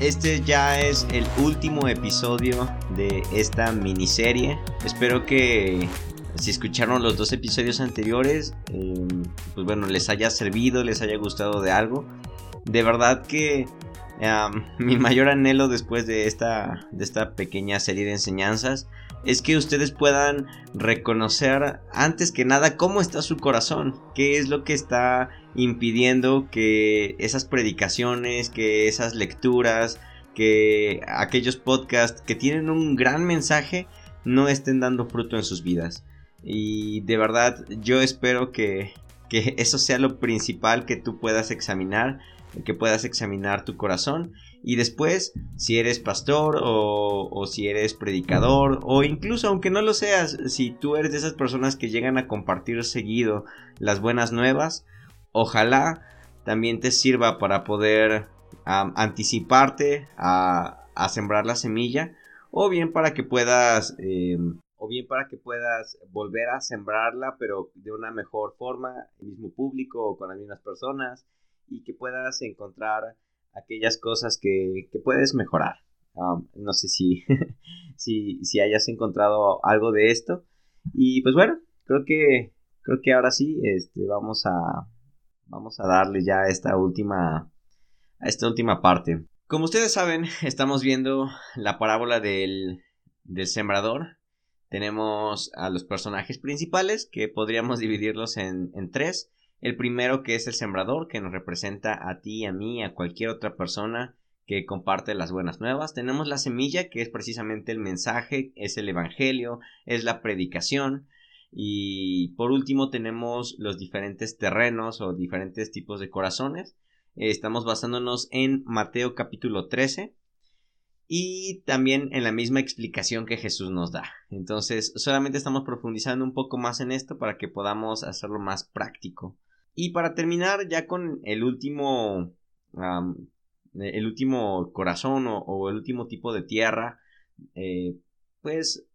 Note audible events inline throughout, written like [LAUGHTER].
Este ya es el último episodio de esta miniserie. Espero que si escucharon los dos episodios anteriores, em, pues bueno, les haya servido, les haya gustado de algo. De verdad que [LAUGHS] mi mayor anhelo después de esta, de esta pequeña serie de enseñanzas es que ustedes puedan reconocer antes que nada cómo está su corazón, qué es lo que está impidiendo que esas predicaciones, que esas lecturas, que aquellos podcasts que tienen un gran mensaje no estén dando fruto en sus vidas. Y de verdad yo espero que, que eso sea lo principal que tú puedas examinar que puedas examinar tu corazón y después si eres pastor o, si eres predicador o incluso aunque no lo seas, si tú eres de esas personas que llegan a compartir seguido las buenas nuevas, ojalá también te sirva para poder anticiparte a, a, sembrar la semilla o bien para que puedas em, o bien para que puedas volver a sembrarla pero de una mejor forma, el mismo público o con las mismas personas y que puedas encontrar aquellas cosas que, puedes mejorar. Um, no sé si, [LAUGHS] si, si, hayas encontrado algo de esto. Y pues bueno, creo que, creo que ahora sí este, vamos, a, vamos a darle ya esta última, a esta última parte. Como ustedes saben, [LAUGHS] estamos viendo la parábola del, del sembrador. Tenemos a los personajes principales que podríamos dividirlos en, en tres. El primero que es el sembrador, que nos representa a ti, a mí, a cualquier otra persona que comparte las buenas nuevas. Tenemos la semilla, que es precisamente el mensaje, es el evangelio, es la predicación. Y por último tenemos los diferentes terrenos o diferentes tipos de corazones. Estamos basándonos en Mateo capítulo 13 y también en la misma explicación que Jesús nos da. Entonces solamente estamos profundizando un poco más en esto para que podamos hacerlo más práctico. Y para terminar ya con el último, el último corazón o, el último tipo de tierra, eh, pues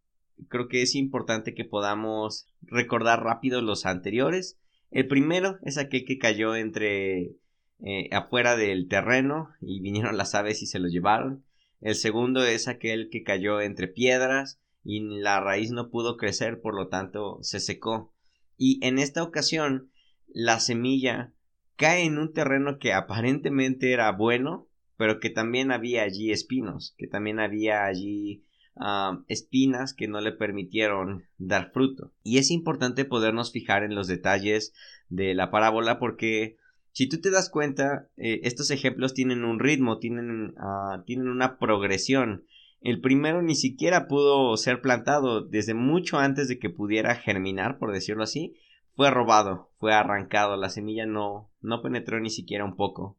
creo que es importante que podamos recordar rápido los anteriores. El primero es aquel que cayó entre eh, afuera del terreno y vinieron las aves y se lo llevaron. El segundo es aquel que cayó entre piedras y la raíz no pudo crecer, por lo tanto se secó. Y en esta ocasión la semilla cae en un terreno que aparentemente era bueno, pero que también había allí espinos, que también había allí ah, espinas que no le permitieron dar fruto. Y es importante podernos fijar en los detalles de la parábola porque si tú te das cuenta, eh, estos ejemplos tienen un ritmo, tienen, ah, tienen una progresión. El primero ni siquiera pudo ser plantado desde mucho antes de que pudiera germinar, por decirlo así, fue robado, fue arrancado, la semilla no, no penetró ni siquiera un poco.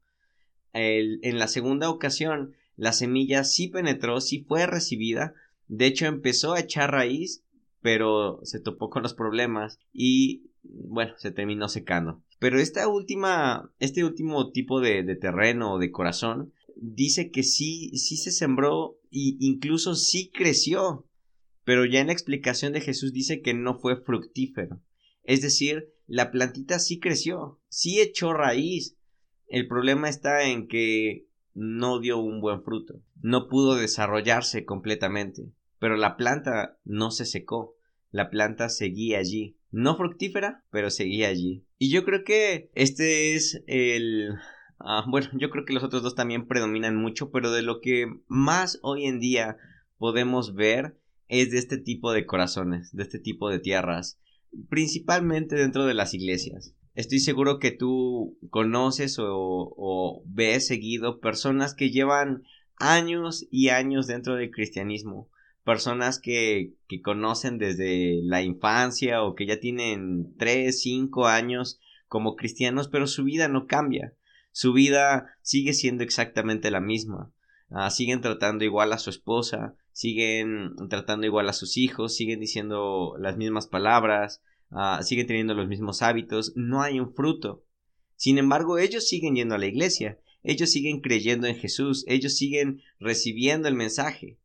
en la segunda ocasión, la semilla sí penetró, sí fue recibida, de hecho empezó a echar raíz, pero se topó con los problemas y bueno, se terminó secando. Pero esta última, este último tipo de, de terreno o de corazón dice que sí, sí se sembró e incluso sí creció. Pero ya en la explicación de Jesús dice que no fue fructífero. Es decir, la plantita sí creció, sí echó raíz. El problema está en que no dio un buen fruto, no pudo desarrollarse completamente, pero la planta no se secó, la planta seguía allí, no fructífera, pero seguía allí. Y yo creo que este es el... Ah, bueno, yo creo que los otros dos también predominan mucho, pero de lo que más hoy en día podemos ver es de este tipo de corazones, de este tipo de tierras principalmente dentro de las iglesias. Estoy seguro que tú conoces o, ves seguido personas que llevan años y años dentro del cristianismo, personas que, que conocen desde la infancia o que ya tienen 3, 5 años como cristianos, pero su vida no cambia, su vida sigue siendo exactamente la misma. Ah, siguen tratando igual a su esposa, siguen tratando igual a sus hijos, siguen diciendo las mismas palabras, ah, siguen teniendo los mismos hábitos, no hay un fruto. Sin embargo, ellos siguen yendo a la iglesia, ellos siguen creyendo en Jesús, ellos siguen recibiendo el mensaje.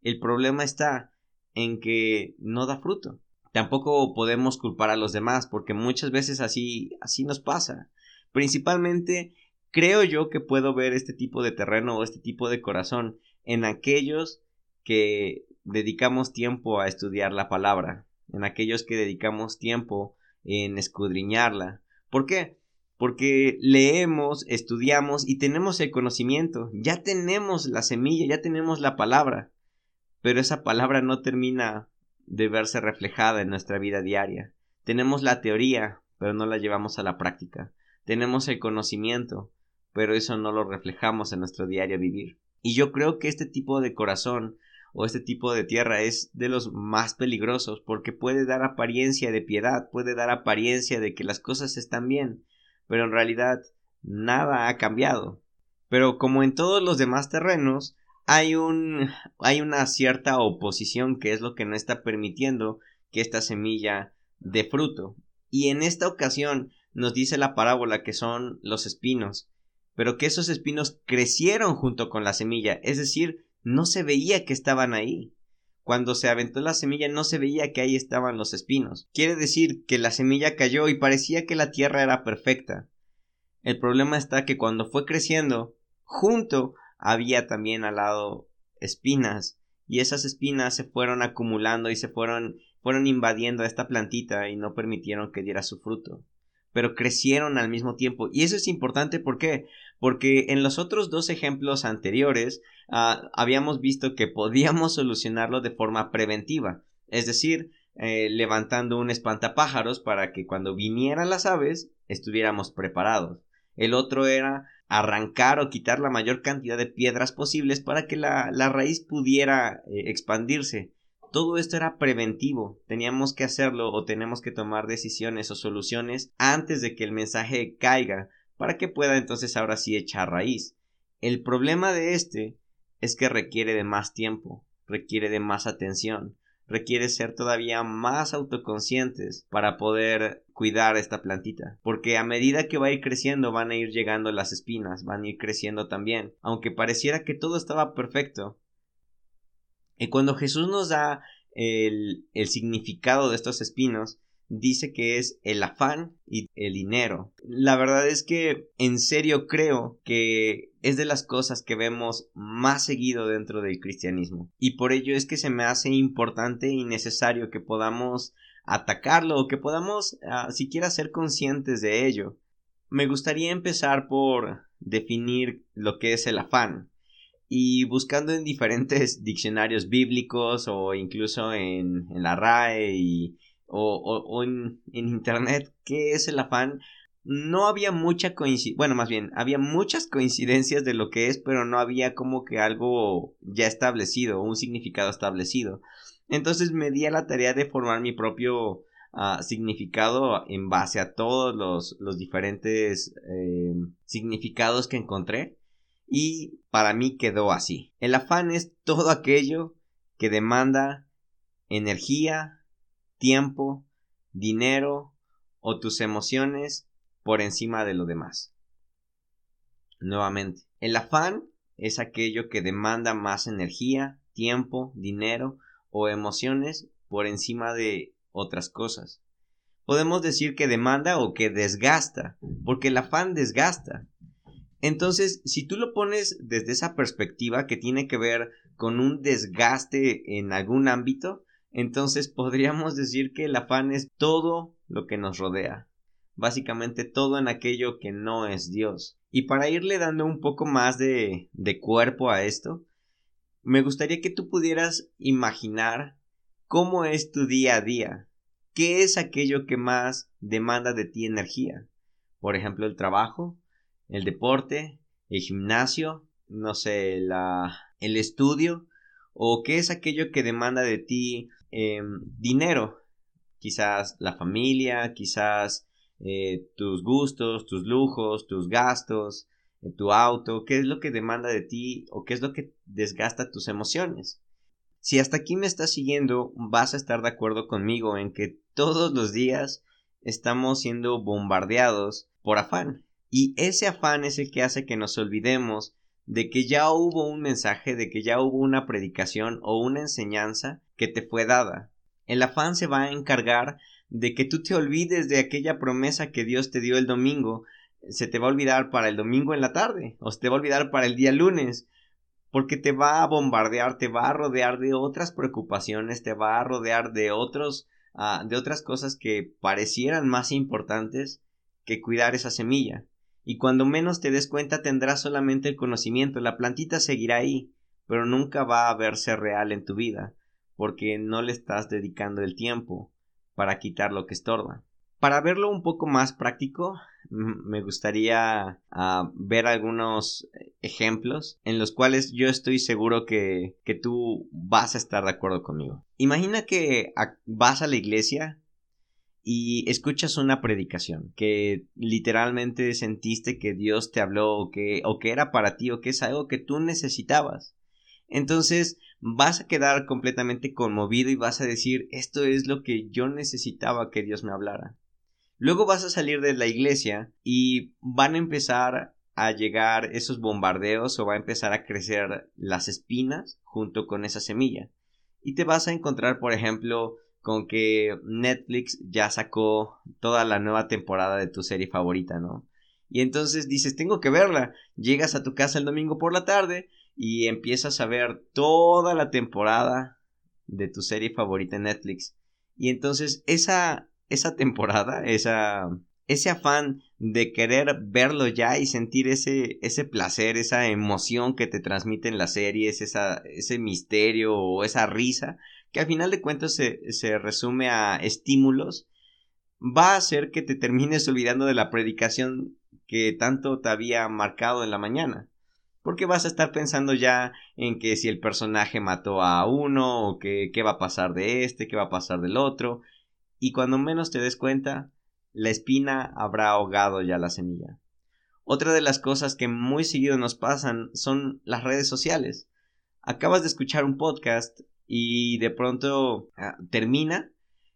El problema está en que no da fruto. Tampoco podemos culpar a los demás porque muchas veces así así nos pasa. Principalmente creo yo que puedo ver este tipo de terreno o este tipo de corazón en aquellos que dedicamos tiempo a estudiar la palabra, en aquellos que dedicamos tiempo en escudriñarla. ¿Por qué? Porque leemos, estudiamos y tenemos el conocimiento, ya tenemos la semilla, ya tenemos la palabra, pero esa palabra no termina de verse reflejada en nuestra vida diaria. Tenemos la teoría, pero no la llevamos a la práctica. Tenemos el conocimiento, pero eso no lo reflejamos en nuestro diario vivir. Y yo creo que este tipo de corazón o este tipo de tierra es de los más peligrosos porque puede dar apariencia de piedad, puede dar apariencia de que las cosas están bien, pero en realidad nada ha cambiado. Pero como en todos los demás terrenos, hay un hay una cierta oposición que es lo que no está permitiendo que esta semilla dé fruto. Y en esta ocasión nos dice la parábola que son los espinos, pero que esos espinos crecieron junto con la semilla, es decir, no se veía que estaban ahí. Cuando se aventó la semilla no se veía que ahí estaban los espinos. Quiere decir que la semilla cayó y parecía que la tierra era perfecta. El problema está que cuando fue creciendo, junto había también al lado espinas y esas espinas se fueron acumulando y se fueron fueron invadiendo a esta plantita y no permitieron que diera su fruto pero crecieron al mismo tiempo. Y eso es importante ¿por qué? Porque en los otros dos ejemplos anteriores ah, habíamos visto que podíamos solucionarlo de forma preventiva, es decir, eh, levantando un espantapájaros para que cuando vinieran las aves estuviéramos preparados. El otro era arrancar o quitar la mayor cantidad de piedras posibles para que la, raíz pudiera eh, expandirse. Todo esto era preventivo, teníamos que hacerlo o tenemos que tomar decisiones o soluciones antes de que el mensaje caiga para que pueda entonces ahora sí echar raíz. El problema de este es que requiere de más tiempo, requiere de más atención, requiere ser todavía más autoconscientes para poder cuidar esta plantita, porque a medida que va a ir creciendo van a ir llegando las espinas, van a ir creciendo también, aunque pareciera que todo estaba perfecto, y cuando Jesús nos da el, el significado de estos espinos, dice que es el afán y el dinero. La verdad es que en serio creo que es de las cosas que vemos más seguido dentro del cristianismo. Y por ello es que se me hace importante y necesario que podamos atacarlo o que podamos uh, siquiera ser conscientes de ello. Me gustaría empezar por definir lo que es el afán y buscando en diferentes [LAUGHS] diccionarios bíblicos o incluso en, la RAE y, o, en, internet qué es el afán, no había mucha coincidencia, bueno, más bien, había muchas coincidencias de lo que es, pero no había como que algo ya establecido, un significado establecido. Entonces me di a la tarea de formar mi propio ah, significado en base a todos los, diferentes eh, significados que encontré y para mí quedó así. El afán es todo aquello que demanda energía, tiempo, dinero o tus emociones por encima de lo demás. Nuevamente, el afán es aquello que demanda más energía, tiempo, dinero o emociones por encima de otras cosas. Podemos decir que demanda o que desgasta, porque el afán desgasta. Entonces, si tú lo pones desde esa perspectiva que tiene que ver con un desgaste en algún ámbito, entonces podríamos decir que el afán es todo lo que nos rodea, básicamente todo en aquello que no es Dios. Y para irle dando un poco más de, de cuerpo a esto, me gustaría que tú pudieras imaginar cómo es tu día a día, qué es aquello que más demanda de ti energía. Por ejemplo, el trabajo, el deporte, el gimnasio, no sé, la, el estudio, o qué es aquello que demanda de ti em, dinero, quizás la familia, quizás eh, tus gustos, tus lujos, tus gastos, eh, tu auto, qué es lo que demanda de ti o qué es lo que desgasta tus emociones. Si hasta aquí me estás siguiendo, vas a estar de acuerdo conmigo en que todos los días estamos siendo bombardeados por afán. Y ese afán es el que hace que nos olvidemos de que ya hubo un mensaje, de que ya hubo una predicación o una enseñanza que te fue dada. El afán se va a encargar de que tú te olvides de aquella promesa que Dios te dio el domingo, se te va a olvidar para el domingo en la tarde o se te va a olvidar para el día lunes porque te va a bombardear, te va a rodear de otras preocupaciones, te va a rodear de otros ah, de otras cosas que parecieran más importantes que cuidar esa semilla. Y cuando menos te des cuenta tendrás solamente el conocimiento, la plantita seguirá ahí, pero nunca va a verse real en tu vida, porque no le estás dedicando el tiempo para quitar lo que estorba. Para verlo un poco más práctico, me gustaría ah, ver algunos ejemplos en los cuales yo estoy seguro que, que tú vas a estar de acuerdo conmigo. Imagina que vas a la iglesia y escuchas una predicación que literalmente sentiste que Dios te habló o que, o que era para ti o que es algo que tú necesitabas. Entonces vas a quedar completamente conmovido y vas a decir esto es lo que yo necesitaba que Dios me hablara. Luego vas a salir de la iglesia y van a empezar a llegar esos bombardeos o va a empezar a crecer las espinas junto con esa semilla. Y te vas a encontrar, por ejemplo, con que Netflix ya sacó toda la nueva temporada de tu serie favorita, ¿no? Y entonces dices, tengo que verla. Llegas a tu casa el domingo por la tarde y empiezas a ver toda la temporada de tu serie favorita en Netflix. Y entonces esa esa temporada, ese afán de querer verlo ya y sentir ese, ese placer, esa emoción que te transmiten las series, ese misterio o esa risa, que al final de cuentas se, se resume a estímulos, va a hacer que te termines olvidando de la predicación que tanto te había marcado en la mañana. Porque vas a estar pensando ya en que si el personaje mató a uno, o que qué va a pasar de este, qué va a pasar del otro, y cuando menos te des cuenta, la espina habrá ahogado ya la semilla. Otra de las cosas que muy seguido nos pasan son las redes sociales. Acabas de escuchar un podcast y de pronto ah, termina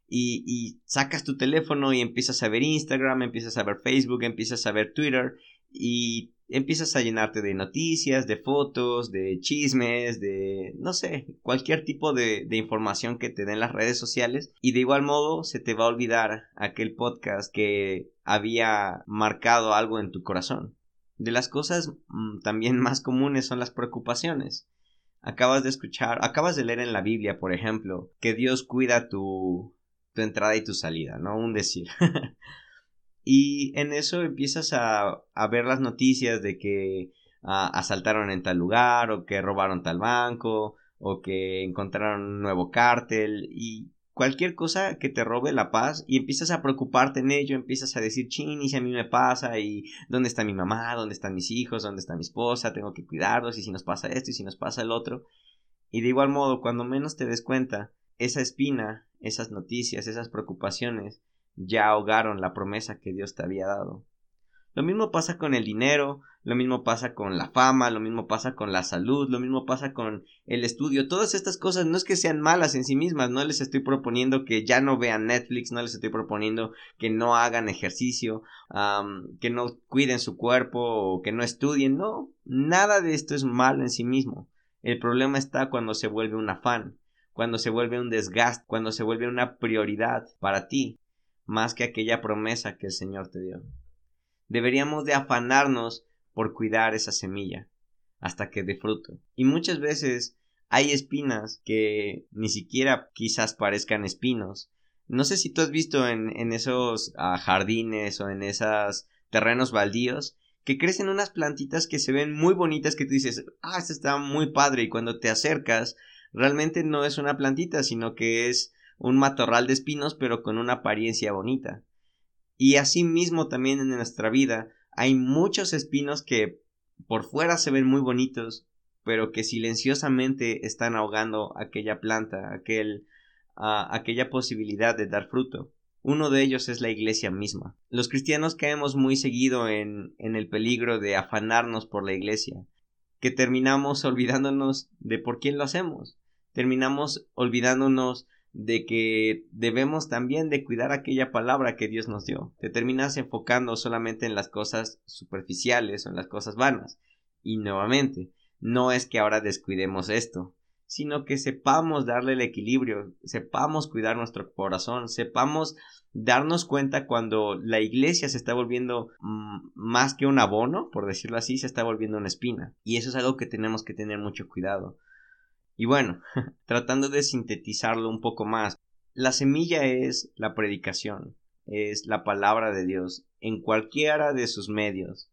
y, y, sacas tu teléfono y empiezas a ver Instagram, empiezas a ver Facebook, empiezas a ver Twitter y empiezas a llenarte de noticias, de fotos, de chismes, de, no sé, cualquier tipo de, información que te den las redes sociales y de igual modo se te va a olvidar aquel podcast que había marcado algo en tu corazón. De las cosas mm, también [LAUGHS] más comunes son las preocupaciones. Acabas de escuchar, acabas de leer en la Biblia, por ejemplo, que Dios cuida tu, tu entrada y tu salida, ¿no? Un decir. [LAUGHS] Y en eso empiezas a, ver las noticias de que ah, asaltaron en tal lugar, o que robaron tal banco, o que encontraron un nuevo cártel, y cualquier cosa que te robe la paz, y empiezas a preocuparte en ello, empiezas a decir, chin, y si a mí me pasa, y dónde está mi mamá, dónde están mis hijos, dónde está mi esposa, tengo que cuidarlos, y si nos pasa esto, y si nos pasa el otro. Y de igual modo, cuando menos te des cuenta, esa espina, esas noticias, esas preocupaciones, ya ahogaron la promesa que Dios te había dado. Lo mismo pasa con el dinero, lo mismo pasa con la fama, lo mismo pasa con la salud, lo mismo pasa con el estudio. Todas estas cosas no es que sean malas en sí mismas, no les estoy proponiendo que ya no vean Netflix, no les estoy proponiendo que no hagan ejercicio, que no cuiden su cuerpo o que no estudien, no, nada de esto es malo en sí mismo. El problema está cuando se vuelve un afán, cuando se vuelve un desgaste, cuando se vuelve una prioridad para ti más que aquella promesa que el Señor te dio. Deberíamos de afanarnos por cuidar esa semilla hasta que dé fruto. Y muchas veces hay espinas que ni siquiera quizás parezcan espinos. No sé si tú has visto en, esos ah, jardines o en esos terrenos baldíos que crecen unas plantitas que se ven muy bonitas que tú dices, ah, esta está muy padre y cuando te acercas realmente no es una plantita, sino que es un matorral de espinos pero con una apariencia bonita. Y así mismo también en nuestra vida hay muchos espinos que por fuera se ven muy bonitos, pero que silenciosamente están ahogando aquella planta, aquel, aquella posibilidad de dar fruto. Uno de ellos es la iglesia misma. Los cristianos caemos muy seguido en, en el peligro de afanarnos por la iglesia, que terminamos [LAUGHS] olvidándonos de por quién lo hacemos, terminamos olvidándonos de que debemos también de cuidar aquella palabra que Dios nos dio. Te terminas enfocando solamente en las cosas superficiales o en las cosas vanas. Y nuevamente, no es que ahora descuidemos esto, sino que sepamos darle el equilibrio, sepamos cuidar nuestro corazón, sepamos darnos cuenta cuando la iglesia se está volviendo mm, más que un abono, por decirlo así, se está volviendo una espina. Y eso es algo que tenemos que tener mucho cuidado. Y bueno, [LAUGHS] tratando de sintetizarlo un poco más, la semilla es la predicación, es la palabra de Dios en cualquiera de sus medios.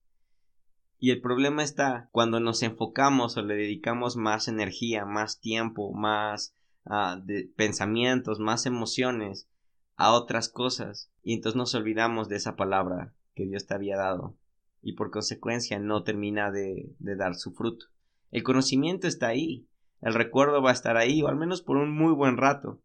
Y el problema está cuando nos enfocamos o le dedicamos más energía, más tiempo, más ah, pensamientos, más emociones a otras cosas. Y entonces nos olvidamos de esa palabra que Dios te había dado. Y por consecuencia no termina de dar su fruto. El conocimiento está ahí. El recuerdo va a estar ahí, o al menos por un muy buen rato.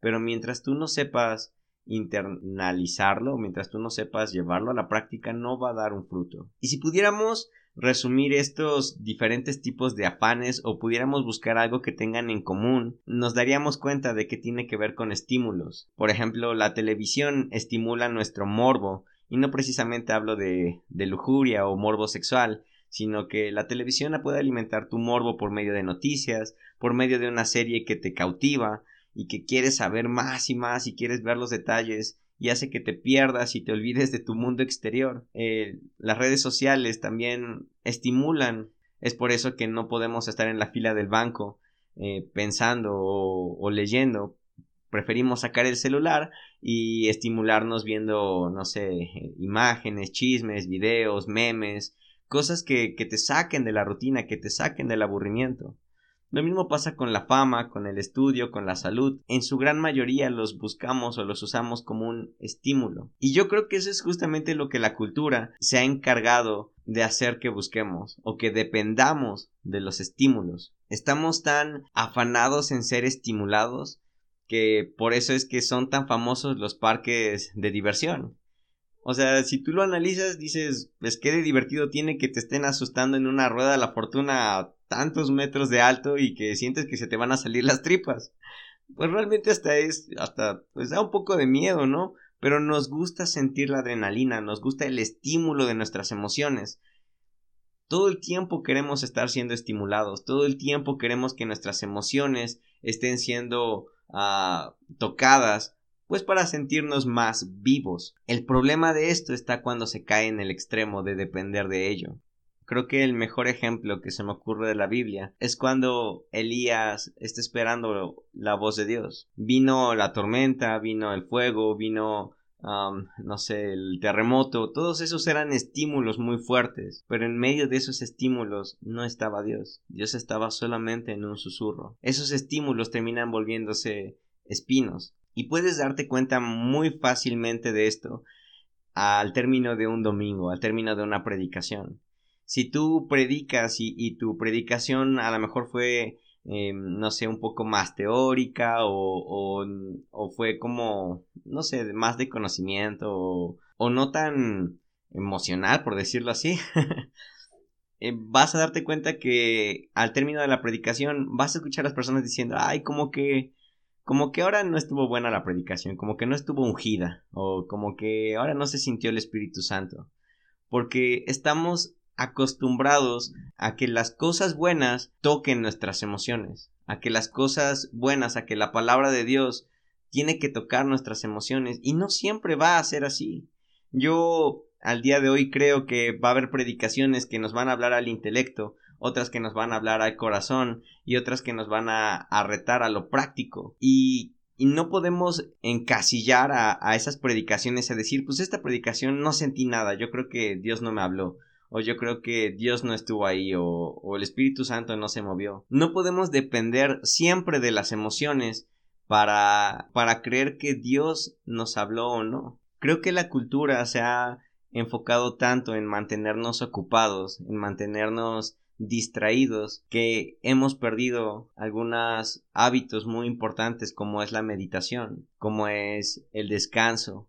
Pero mientras tú no sepas internalizarlo, mientras tú no sepas llevarlo a la práctica, no va a dar un fruto. Y si pudiéramos resumir estos diferentes tipos de afanes o pudiéramos buscar algo que tengan en común, nos daríamos cuenta de que tiene que ver con estímulos. Por ejemplo, la televisión estimula nuestro morbo, y no precisamente hablo de, de lujuria o morbo sexual, sino que la televisión puede alimentar tu morbo por medio de noticias, por medio de una serie que te cautiva, y que quieres saber más y más y quieres ver los detalles y hace que te pierdas y te olvides de tu mundo exterior. Eh, las redes sociales también estimulan, es por eso que no podemos estar en la fila del banco eh, pensando o, leyendo. Preferimos sacar el celular y estimularnos viendo, no sé, imágenes, chismes, videos, memes, cosas que, que te saquen de la rutina, que te saquen del aburrimiento. Lo mismo pasa con la fama, con el estudio, con la salud. En su gran mayoría los buscamos o los usamos como un estímulo. Y yo creo que eso es justamente lo que la cultura se ha encargado de hacer que busquemos o que dependamos de los estímulos. Estamos tan afanados en ser estimulados que por eso es que son tan famosos los parques de diversión. O sea, si tú lo analizas, dices, pues qué de divertido tiene que te estén asustando en una rueda de la fortuna a tantos metros de alto y que sientes que se te van a salir las tripas. Pues realmente hasta es, hasta, pues da un poco de miedo, ¿no? Pero nos gusta sentir la adrenalina, nos gusta el estímulo de nuestras emociones. Todo el tiempo queremos estar siendo estimulados, todo el tiempo queremos que nuestras emociones estén siendo ah, tocadas pues para sentirnos más vivos. El problema de esto está cuando se cae en el extremo de depender de ello. Creo que el mejor ejemplo que se me ocurre de la Biblia es cuando Elías está esperando la voz de Dios. Vino la tormenta, vino el fuego, vino no sé, el terremoto, todos esos eran estímulos muy fuertes, pero en medio de esos estímulos no estaba Dios, Dios estaba solamente en un susurro. Esos estímulos terminan volviéndose espinos, y puedes darte cuenta muy fácilmente de esto al término de un domingo, al término de una predicación. Si tú predicas y, tu predicación a lo mejor fue, eh, no sé, un poco más teórica o, o, fue como, no sé, más de conocimiento o, o no tan emocional, por decirlo así, [LAUGHS] eh, vas a darte cuenta que al término de la predicación vas a escuchar a las personas diciendo, ay, como que como que ahora no estuvo buena la predicación, como que no estuvo ungida, o como que ahora no se sintió el Espíritu Santo, porque estamos acostumbrados a que las cosas buenas toquen nuestras emociones, a que las cosas buenas, a que la palabra de Dios tiene que tocar nuestras emociones, y no siempre va a ser así. Yo al día de hoy creo que va a haber predicaciones que nos van a hablar al intelecto, otras que nos van a hablar al corazón y otras que nos van a, retar a lo práctico. Y, no podemos encasillar a, esas predicaciones a decir, pues esta predicación no sentí nada, yo creo que Dios no me habló o yo creo que Dios no estuvo ahí, o, o, el Espíritu Santo no se movió. No podemos depender siempre de las emociones para, para creer que Dios nos habló o no. Creo que la cultura se ha enfocado tanto en mantenernos ocupados, en mantenernos distraídos que hemos perdido algunos hábitos muy importantes como es la meditación, como es el descanso.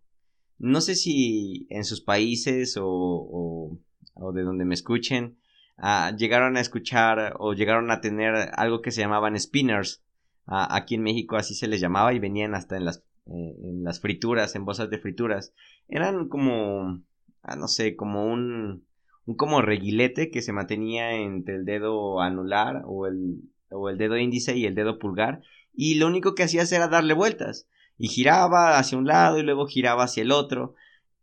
No sé si en sus países o, o, de donde me escuchen ah, llegaron a escuchar o llegaron a tener algo que se llamaban spinners. Ah, aquí en México así se les llamaba y venían hasta en las, eh, en las frituras, en bolsas de frituras. Eran como, ah, no sé, como un un como reguilete que se mantenía entre el dedo anular o el, o el dedo índice y el dedo pulgar, y lo único que hacías era darle vueltas, y giraba hacia un lado y luego giraba hacia el otro,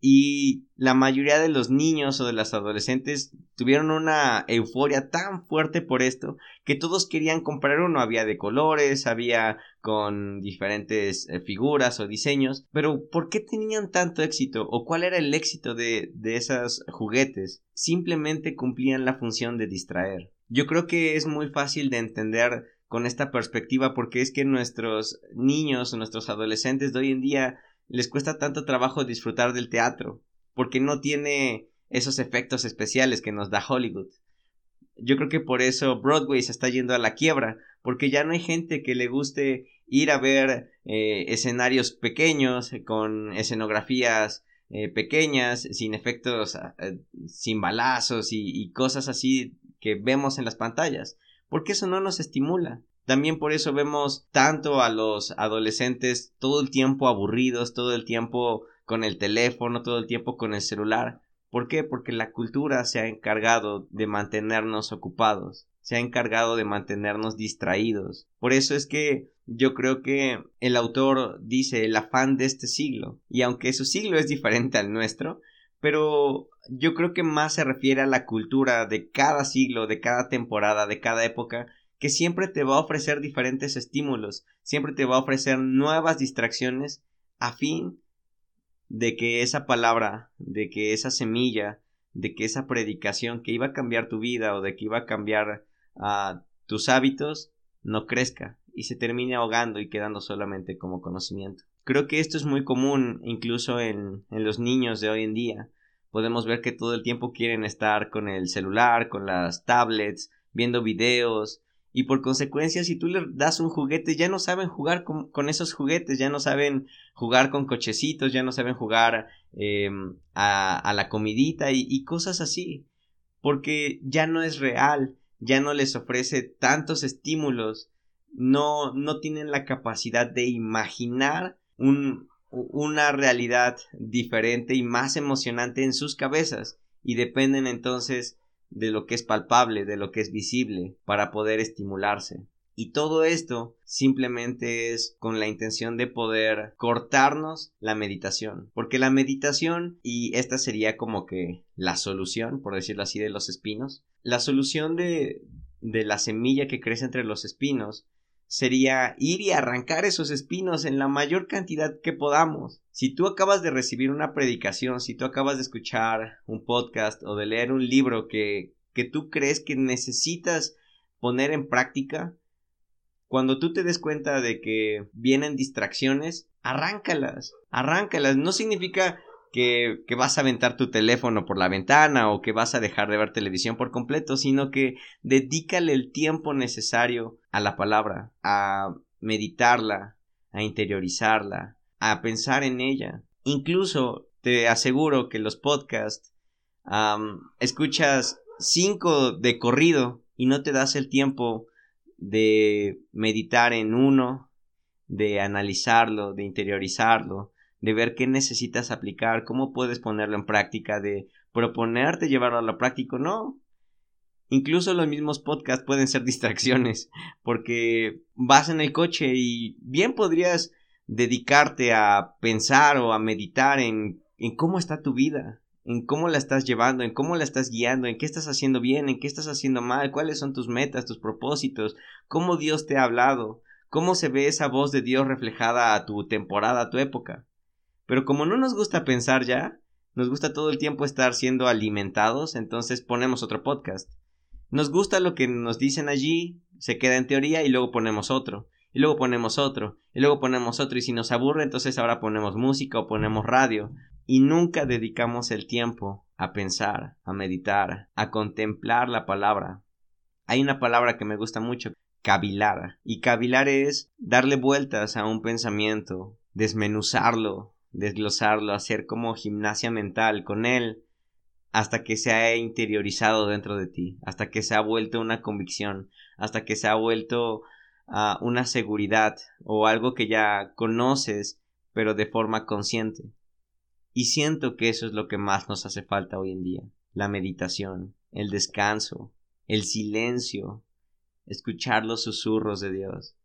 y la mayoría de los niños o de las adolescentes tuvieron una euforia tan fuerte por esto que todos querían comprar uno. Había de colores, había con diferentes eh, figuras o diseños. Pero ¿por qué tenían tanto éxito? ¿O cuál era el éxito de, de esos juguetes? Simplemente cumplían la función de distraer. Yo creo que es muy fácil de entender con esta perspectiva porque es que nuestros niños nuestros adolescentes de hoy en día les cuesta tanto trabajo disfrutar del teatro, porque no tiene esos efectos especiales que nos da Hollywood. Yo creo que por eso Broadway se está yendo a la quiebra, porque ya no hay gente que le guste ir a ver eh, escenarios pequeños, con escenografías eh, pequeñas, sin efectos, eh, sin balazos y cosas así que vemos en las pantallas, porque eso no nos estimula. También por eso vemos tanto a los adolescentes todo el tiempo aburridos, todo el tiempo con el teléfono, todo el tiempo con el celular. ¿Por qué? Porque la cultura se ha encargado de mantenernos ocupados, se ha encargado de mantenernos distraídos. Por eso es que yo creo que el autor dice el afán de este siglo, y aunque su siglo es diferente al nuestro, pero yo creo que más se refiere a la cultura de cada siglo, de cada temporada, de cada época, que siempre te va a ofrecer diferentes estímulos, siempre te va a ofrecer nuevas distracciones a fin de que esa palabra, de que esa semilla, de que esa predicación que iba a cambiar tu vida o de que iba a cambiar a tus hábitos no crezca y se termine ahogando y quedando solamente como conocimiento. Creo que esto es muy común incluso en los niños de hoy en día. Podemos ver que todo el tiempo quieren estar con el celular, con las tablets, viendo videos, y por consecuencia si tú le das un juguete ya no saben jugar con, esos juguetes, ya no saben jugar con cochecitos, ya no saben jugar em, a, la comidita y, y cosas así, porque ya no es real, ya no les ofrece tantos estímulos, no, no tienen la capacidad de imaginar un, una realidad diferente y más emocionante en sus cabezas y dependen entonces de lo que es palpable, de lo que es visible, para poder estimularse. Y todo esto simplemente es con la intención de poder cortarnos la meditación. Porque la meditación, y esta sería como que la solución, por decirlo así, de los espinos, la solución de, de la semilla que crece entre los espinos sería ir y arrancar esos espinos en la mayor cantidad que podamos. Si tú acabas de recibir una predicación, si tú acabas de escuchar un podcast o de leer un libro que, que tú crees que necesitas poner en práctica, cuando tú te des cuenta de que vienen distracciones, arráncalas, arráncalas. No significa que, vas a aventar tu teléfono por la ventana o que vas a dejar de ver televisión por completo, sino que dedícale el tiempo necesario a la palabra, a meditarla, a interiorizarla, a pensar en ella. Incluso te aseguro que los podcasts escuchas cinco de corrido y no te das el tiempo de meditar en uno, de analizarlo, de interiorizarlo, de ver qué necesitas aplicar, cómo puedes ponerlo en práctica, de proponerte llevarlo a la práctica, no. Incluso los mismos podcasts pueden ser [LAUGHS] distracciones, porque vas en el coche y bien podrías dedicarte a pensar o a meditar en, en cómo está tu vida, en cómo la estás llevando, en cómo la estás guiando, en qué estás haciendo bien, en qué estás haciendo mal, cuáles son tus metas, tus propósitos, cómo Dios te ha hablado, cómo se ve esa voz de Dios reflejada a tu temporada, a tu época. Pero como no nos gusta pensar ya, nos gusta todo el tiempo estar siendo alimentados, entonces ponemos otro podcast. Nos gusta lo que nos dicen allí, se queda en teoría y luego ponemos otro, y luego ponemos otro, y luego ponemos otro, y si nos aburre, entonces ahora ponemos música o ponemos radio, y nunca dedicamos el tiempo a pensar, a meditar, a contemplar la palabra. Hay una palabra que me gusta mucho, cavilar, y cavilar es darle vueltas a un pensamiento, desmenuzarlo, desglosarlo, hacer como gimnasia mental con él hasta que se ha interiorizado dentro de ti, hasta que se ha vuelto una convicción, hasta que se ha vuelto uh, una seguridad o algo que ya conoces pero de forma consciente. Y siento que eso es lo que más nos hace falta hoy en día, la meditación, el descanso, el silencio, escuchar los susurros de Dios,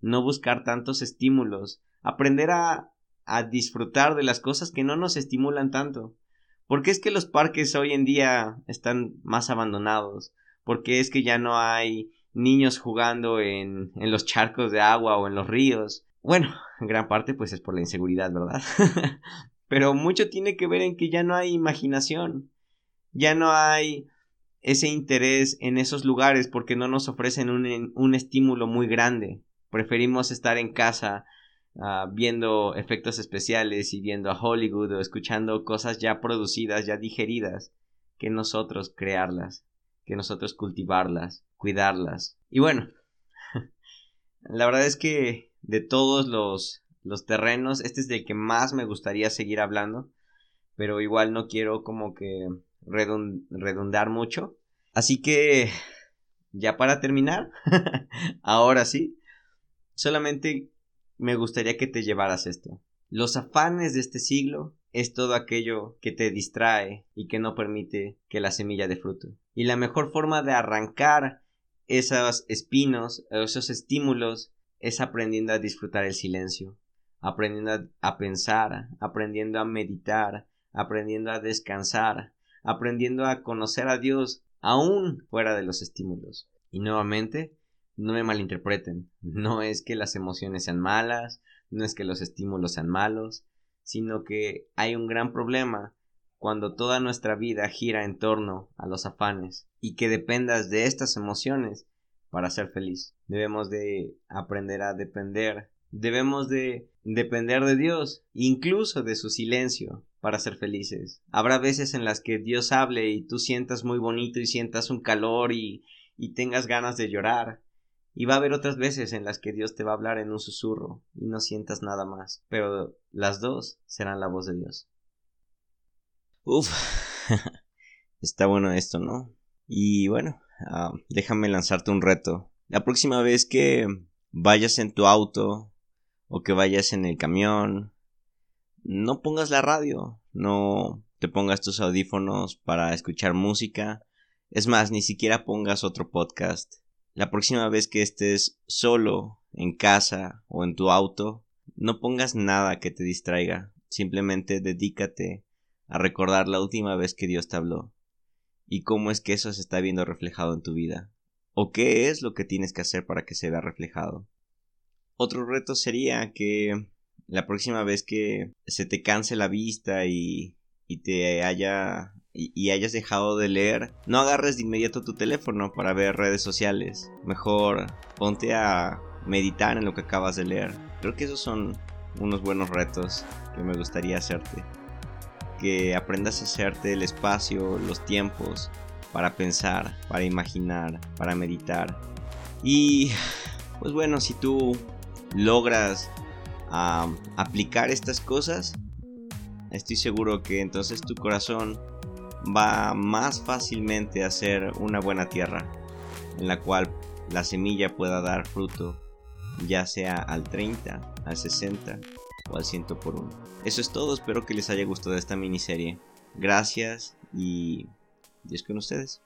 no buscar tantos estímulos, aprender a, a disfrutar de las cosas que no nos estimulan tanto. ¿Por qué es que los parques hoy en día están más abandonados? ¿Por qué es que ya no hay niños jugando en, en los charcos de agua o en los ríos? Bueno, [LAUGHS] en gran parte pues es por la inseguridad, ¿verdad? [LAUGHS] Pero mucho tiene que ver en que ya no hay imaginación, ya no hay ese interés en esos lugares porque no nos ofrecen un, un estímulo muy grande. Preferimos estar en casa uh, viendo efectos especiales y viendo a Hollywood o escuchando cosas ya producidas, ya digeridas, que nosotros crearlas, que nosotros cultivarlas, cuidarlas. Y bueno, [LAUGHS] la verdad es que de todos los, los terrenos, este es del que más me gustaría seguir hablando, pero igual no quiero como que redundar mucho. Así que, ya para terminar, [LAUGHS] ahora sí, solamente me gustaría que te llevaras esto. Los afanes de este siglo es todo aquello que te distrae y que no permite que la semilla dé fruto. Y la mejor forma de arrancar esos espinos, esos estímulos, es aprendiendo a disfrutar el silencio, aprendiendo a, pensar, aprendiendo a meditar, aprendiendo a descansar, aprendiendo a conocer a Dios aún fuera de los estímulos. Y nuevamente, no me malinterpreten, [LAUGHS] no es que las emociones sean malas, no es que los estímulos sean malos, sino que hay un gran problema cuando toda nuestra vida gira en torno a los afanes y que dependas de estas emociones para ser feliz. Debemos de aprender a depender, debemos de depender de Dios, incluso de su silencio, para ser felices. Habrá veces en las que Dios hable y tú sientas muy bonito y sientas un calor y, y tengas ganas de llorar, y va a haber otras veces en las que Dios te va a hablar en un susurro y no sientas nada más, pero las dos serán la voz de Dios. Uf, [LAUGHS] está bueno esto, ¿no? Y bueno, ah, déjame lanzarte un reto. La próxima vez que vayas en tu auto o que vayas en el camión, no pongas la radio, no te pongas tus audífonos para escuchar música. Es más, ni siquiera pongas otro podcast la próxima vez que estés solo, en casa o en tu auto, no pongas nada que te distraiga, simplemente dedícate a recordar la última vez que Dios te habló y cómo es que eso se está viendo reflejado en tu vida o qué es lo que tienes que hacer para que se vea reflejado. Otro reto sería que la próxima vez que se te canse la vista y, y te haya y, hayas dejado de leer, no agarres de inmediato tu teléfono para ver redes sociales. Mejor ponte a meditar en lo que acabas de leer. Creo que esos son unos buenos retos que me gustaría hacerte. Que aprendas a hacerte el espacio, los tiempos para pensar, para imaginar, para meditar. Y pues bueno, si tú logras aplicar estas cosas, estoy seguro que entonces tu corazón va más fácilmente a ser una buena tierra, en la cual la semilla pueda dar fruto, ya sea al 30, al 60 o al 100 por uno. Eso es todo, espero que les haya gustado esta miniserie. Gracias y Dios con ustedes.